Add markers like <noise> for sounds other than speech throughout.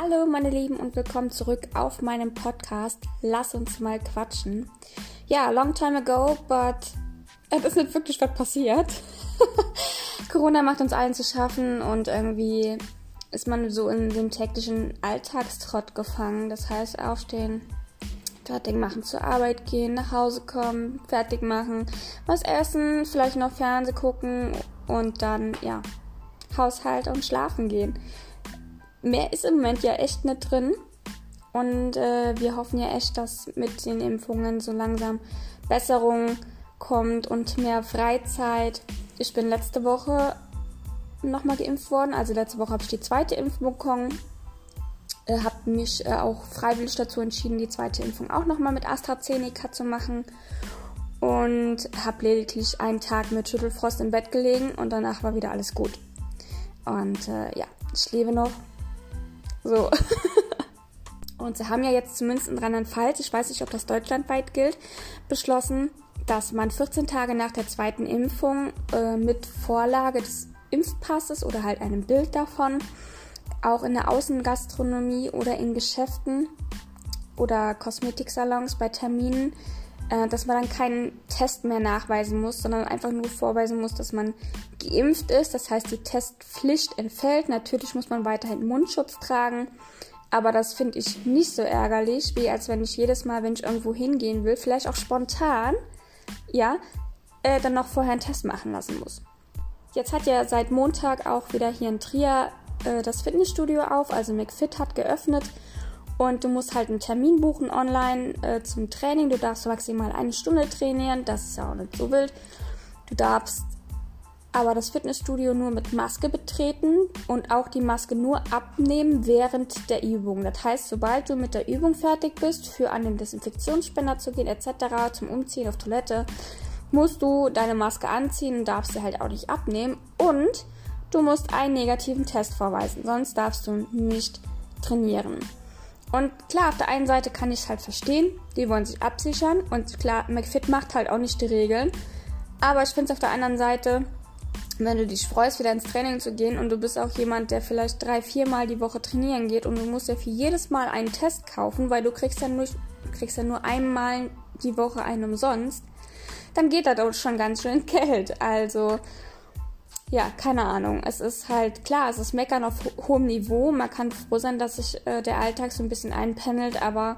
Hallo meine Lieben und willkommen zurück auf meinem Podcast Lass uns mal quatschen. Ja, long time ago, but es ist nicht wirklich was passiert. <laughs> Corona macht uns allen zu schaffen und irgendwie ist man so in dem täglichen Alltagstrott gefangen. Das heißt, aufstehen, fertig machen, zur Arbeit gehen, nach Hause kommen, fertig machen, was essen, vielleicht noch Fernseh gucken und dann, ja, Haushalt und schlafen gehen mehr ist im Moment ja echt nicht drin. Und äh, wir hoffen ja echt, dass mit den Impfungen so langsam Besserung kommt und mehr Freizeit. Ich bin letzte Woche nochmal geimpft worden. Also letzte Woche habe ich die zweite Impfung bekommen. Äh, habe mich äh, auch freiwillig dazu entschieden, die zweite Impfung auch nochmal mit AstraZeneca zu machen. Und habe lediglich einen Tag mit Schüttelfrost im Bett gelegen und danach war wieder alles gut. Und äh, ja, ich lebe noch so. <laughs> Und sie haben ja jetzt zumindest in Rheinland-Pfalz, ich weiß nicht, ob das deutschlandweit gilt, beschlossen, dass man 14 Tage nach der zweiten Impfung äh, mit Vorlage des Impfpasses oder halt einem Bild davon auch in der Außengastronomie oder in Geschäften oder Kosmetiksalons bei Terminen, dass man dann keinen Test mehr nachweisen muss, sondern einfach nur vorweisen muss, dass man geimpft ist. Das heißt, die Testpflicht entfällt. Natürlich muss man weiterhin Mundschutz tragen. Aber das finde ich nicht so ärgerlich, wie als wenn ich jedes Mal, wenn ich irgendwo hingehen will, vielleicht auch spontan, ja, äh, dann noch vorher einen Test machen lassen muss. Jetzt hat ja seit Montag auch wieder hier in Trier äh, das Fitnessstudio auf, also McFit hat geöffnet und du musst halt einen Termin buchen online äh, zum Training. Du darfst maximal eine Stunde trainieren, das ist ja auch nicht so wild. Du darfst aber das Fitnessstudio nur mit Maske betreten und auch die Maske nur abnehmen während der Übung. Das heißt, sobald du mit der Übung fertig bist, für an den Desinfektionsspender zu gehen etc., zum Umziehen auf Toilette, musst du deine Maske anziehen und darfst sie halt auch nicht abnehmen und du musst einen negativen Test vorweisen, sonst darfst du nicht trainieren. Und klar, auf der einen Seite kann ich es halt verstehen, die wollen sich absichern und klar, McFit macht halt auch nicht die Regeln. Aber ich finde es auf der anderen Seite wenn du dich freust, wieder ins Training zu gehen und du bist auch jemand, der vielleicht drei, viermal die Woche trainieren geht und du musst ja für jedes Mal einen Test kaufen, weil du kriegst ja nur, kriegst ja nur einmal die Woche einen umsonst, dann geht das auch schon ganz schön <laughs> Geld. Also, ja, keine Ahnung. Es ist halt klar, es ist Meckern auf ho hohem Niveau. Man kann froh sein, dass sich äh, der Alltag so ein bisschen einpendelt, aber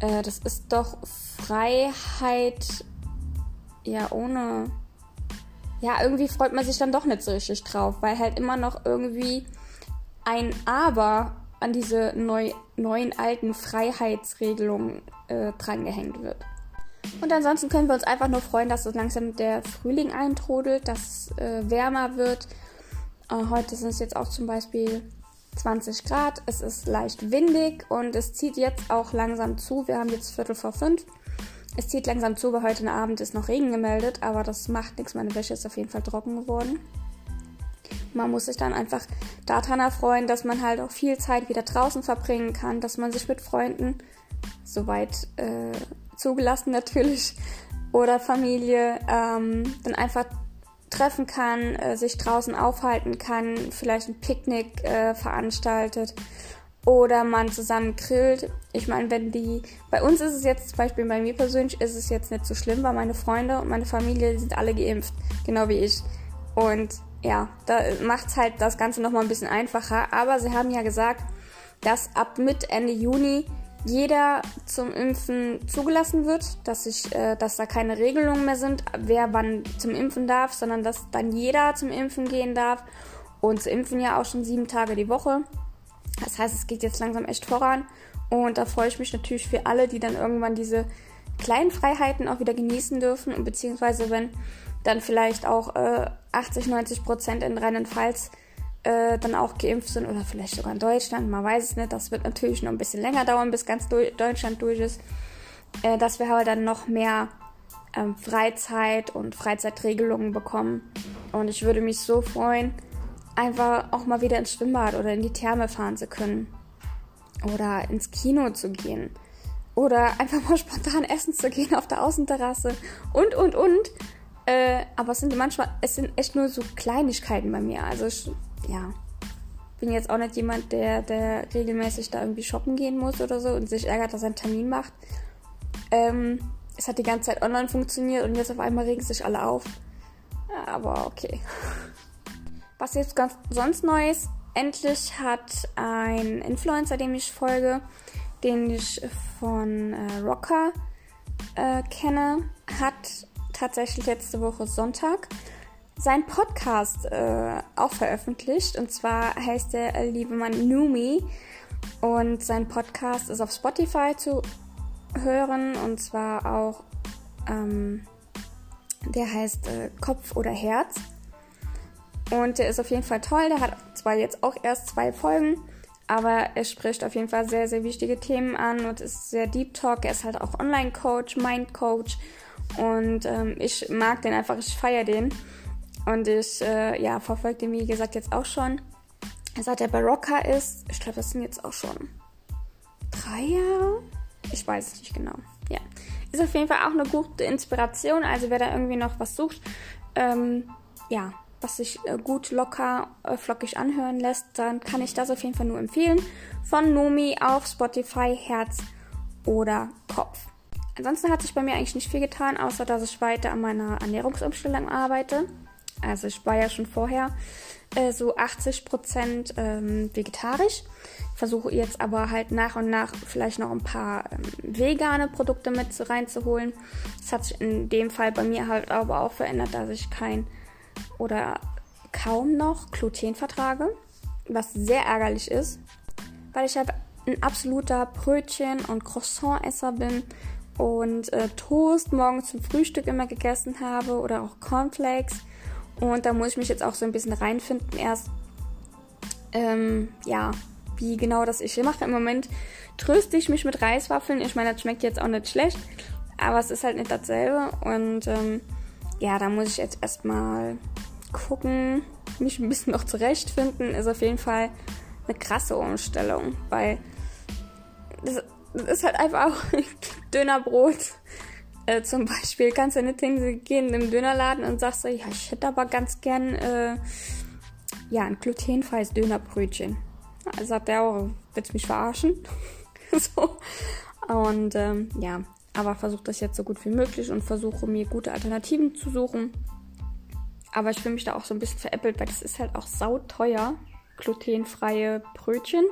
äh, das ist doch Freiheit, ja, ohne ja, irgendwie freut man sich dann doch nicht so richtig drauf, weil halt immer noch irgendwie ein Aber an diese neu, neuen alten Freiheitsregelungen äh, drangehängt wird. Und ansonsten können wir uns einfach nur freuen, dass so langsam der Frühling eintrudelt, dass äh, wärmer wird. Äh, heute sind es jetzt auch zum Beispiel 20 Grad. Es ist leicht windig und es zieht jetzt auch langsam zu. Wir haben jetzt Viertel vor fünf. Es zieht langsam zu, weil heute Abend ist noch Regen gemeldet, aber das macht nichts. Meine Wäsche ist auf jeden Fall trocken geworden. Man muss sich dann einfach daran erfreuen, dass man halt auch viel Zeit wieder draußen verbringen kann, dass man sich mit Freunden, soweit äh, zugelassen natürlich, oder Familie, ähm, dann einfach treffen kann, äh, sich draußen aufhalten kann, vielleicht ein Picknick äh, veranstaltet oder man zusammen grillt. Ich meine, wenn die, bei uns ist es jetzt, zum Beispiel bei mir persönlich, ist es jetzt nicht so schlimm, weil meine Freunde und meine Familie sind alle geimpft, genau wie ich. Und ja, da macht's halt das Ganze nochmal ein bisschen einfacher. Aber sie haben ja gesagt, dass ab Mitte, Ende Juni jeder zum Impfen zugelassen wird, dass, ich, äh, dass da keine Regelungen mehr sind, wer wann zum Impfen darf, sondern dass dann jeder zum Impfen gehen darf. Und zu impfen ja auch schon sieben Tage die Woche. Das heißt, es geht jetzt langsam echt voran und da freue ich mich natürlich für alle, die dann irgendwann diese kleinen Freiheiten auch wieder genießen dürfen und beziehungsweise wenn dann vielleicht auch äh, 80, 90 Prozent in Rheinland-Pfalz äh, dann auch geimpft sind oder vielleicht sogar in Deutschland, man weiß es nicht, das wird natürlich noch ein bisschen länger dauern, bis ganz Deutschland durch ist, äh, dass wir halt dann noch mehr ähm, Freizeit und Freizeitregelungen bekommen und ich würde mich so freuen, einfach auch mal wieder ins Schwimmbad oder in die Therme fahren zu können. Oder ins Kino zu gehen. Oder einfach mal <laughs> spontan essen zu gehen auf der Außenterrasse. Und, und, und. Äh, aber es sind manchmal, es sind echt nur so Kleinigkeiten bei mir. Also, ich, ja. bin jetzt auch nicht jemand, der, der regelmäßig da irgendwie shoppen gehen muss oder so und sich ärgert, dass er einen Termin macht. Ähm, es hat die ganze Zeit online funktioniert und jetzt auf einmal regen sich alle auf. Aber okay. Was jetzt ganz sonst Neues? Endlich hat ein Influencer, dem ich folge, den ich von äh, Rocker äh, kenne, hat tatsächlich letzte Woche Sonntag seinen Podcast äh, auch veröffentlicht. Und zwar heißt der äh, liebe Mann Numi. Und sein Podcast ist auf Spotify zu hören. Und zwar auch, ähm, der heißt äh, Kopf oder Herz. Und der ist auf jeden Fall toll. Der hat zwar jetzt auch erst zwei Folgen, aber er spricht auf jeden Fall sehr, sehr wichtige Themen an und ist sehr Deep Talk. Er ist halt auch Online-Coach, Mind-Coach. Und ähm, ich mag den einfach, ich feiere den. Und ich äh, ja, verfolge den, wie gesagt, jetzt auch schon. Seit er bei Rocker ist, ich glaube, das sind jetzt auch schon drei Jahre. Ich weiß es nicht genau. Ja. Ist auf jeden Fall auch eine gute Inspiration. Also wer da irgendwie noch was sucht, ähm, ja, was sich äh, gut locker, äh, flockig anhören lässt, dann kann ich das auf jeden Fall nur empfehlen. Von Nomi auf Spotify, Herz oder Kopf. Ansonsten hat sich bei mir eigentlich nicht viel getan, außer dass ich weiter an meiner Ernährungsumstellung arbeite. Also ich war ja schon vorher äh, so 80 Prozent ähm, vegetarisch. Versuche jetzt aber halt nach und nach vielleicht noch ein paar ähm, vegane Produkte mit reinzuholen. Das hat sich in dem Fall bei mir halt aber auch verändert, dass ich kein oder kaum noch Gluten vertrage, was sehr ärgerlich ist, weil ich halt ein absoluter Brötchen- und Croissant-Esser bin und äh, Toast morgens zum Frühstück immer gegessen habe oder auch Cornflakes. Und da muss ich mich jetzt auch so ein bisschen reinfinden. Erst, ähm, ja, wie genau das ich hier mache. Im Moment tröste ich mich mit Reiswaffeln. Ich meine, das schmeckt jetzt auch nicht schlecht, aber es ist halt nicht dasselbe. Und ähm, ja, da muss ich jetzt erstmal gucken, mich ein bisschen noch zurechtfinden. Ist auf jeden Fall eine krasse Umstellung, weil das, das ist halt einfach auch <laughs> Dönerbrot äh, zum Beispiel kannst du nicht hingehen im Dönerladen und sagst so, ja, ich hätte aber ganz gern äh, ja, ein glutenfreies Dönerbrötchen. Da sagt er auch, willst du mich verarschen? <laughs> so. Und ähm, ja, aber versuche das jetzt so gut wie möglich und versuche mir gute Alternativen zu suchen. Aber ich fühle mich da auch so ein bisschen veräppelt, weil das ist halt auch sauteuer, glutenfreie Brötchen.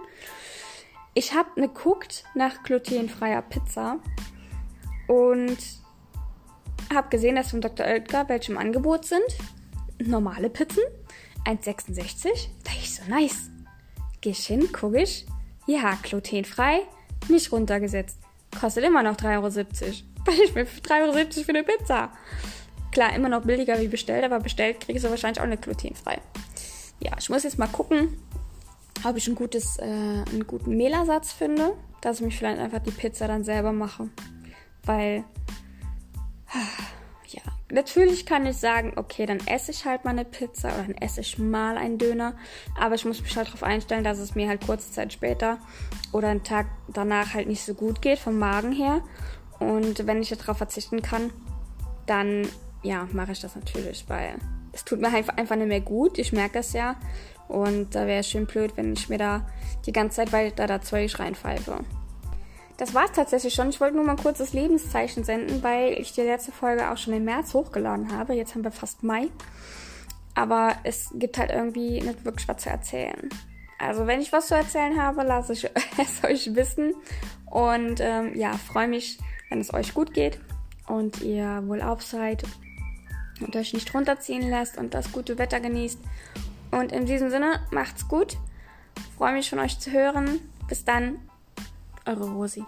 Ich habe geguckt nach glutenfreier Pizza und habe gesehen, dass von Dr. Oetker welche im Angebot sind. Normale Pizzen, 1,66. Da ich so, nice. Geh ich hin, guck ich. Ja, glutenfrei, nicht runtergesetzt. Kostet immer noch 3,70 Euro. <laughs> Weil ich mir 3,70 Euro für eine Pizza. Klar, immer noch billiger wie bestellt, aber bestellt kriege ich sie wahrscheinlich auch nicht glutenfrei. Ja, ich muss jetzt mal gucken, ob ich ein gutes, äh, einen guten Mehlersatz finde, dass ich mich vielleicht einfach die Pizza dann selber mache. Weil natürlich kann ich sagen, okay, dann esse ich halt mal eine Pizza oder dann esse ich mal einen Döner. Aber ich muss mich halt darauf einstellen, dass es mir halt kurze Zeit später oder einen Tag danach halt nicht so gut geht vom Magen her. Und wenn ich darauf verzichten kann, dann ja, mache ich das natürlich, weil es tut mir einfach nicht mehr gut. Ich merke das ja. Und da wäre es schön blöd, wenn ich mir da die ganze Zeit weiter da Zeug reinpfeife. Das war es tatsächlich schon. Ich wollte nur mal ein kurzes Lebenszeichen senden, weil ich die letzte Folge auch schon im März hochgeladen habe. Jetzt haben wir fast Mai. Aber es gibt halt irgendwie nicht wirklich was zu erzählen. Also wenn ich was zu erzählen habe, lasse ich <laughs> es euch wissen. Und ähm, ja, freue mich, wenn es euch gut geht und ihr wohlauf seid und euch nicht runterziehen lässt und das gute Wetter genießt. Und in diesem Sinne, macht's gut. Freue mich von euch zu hören. Bis dann, eure Rosi.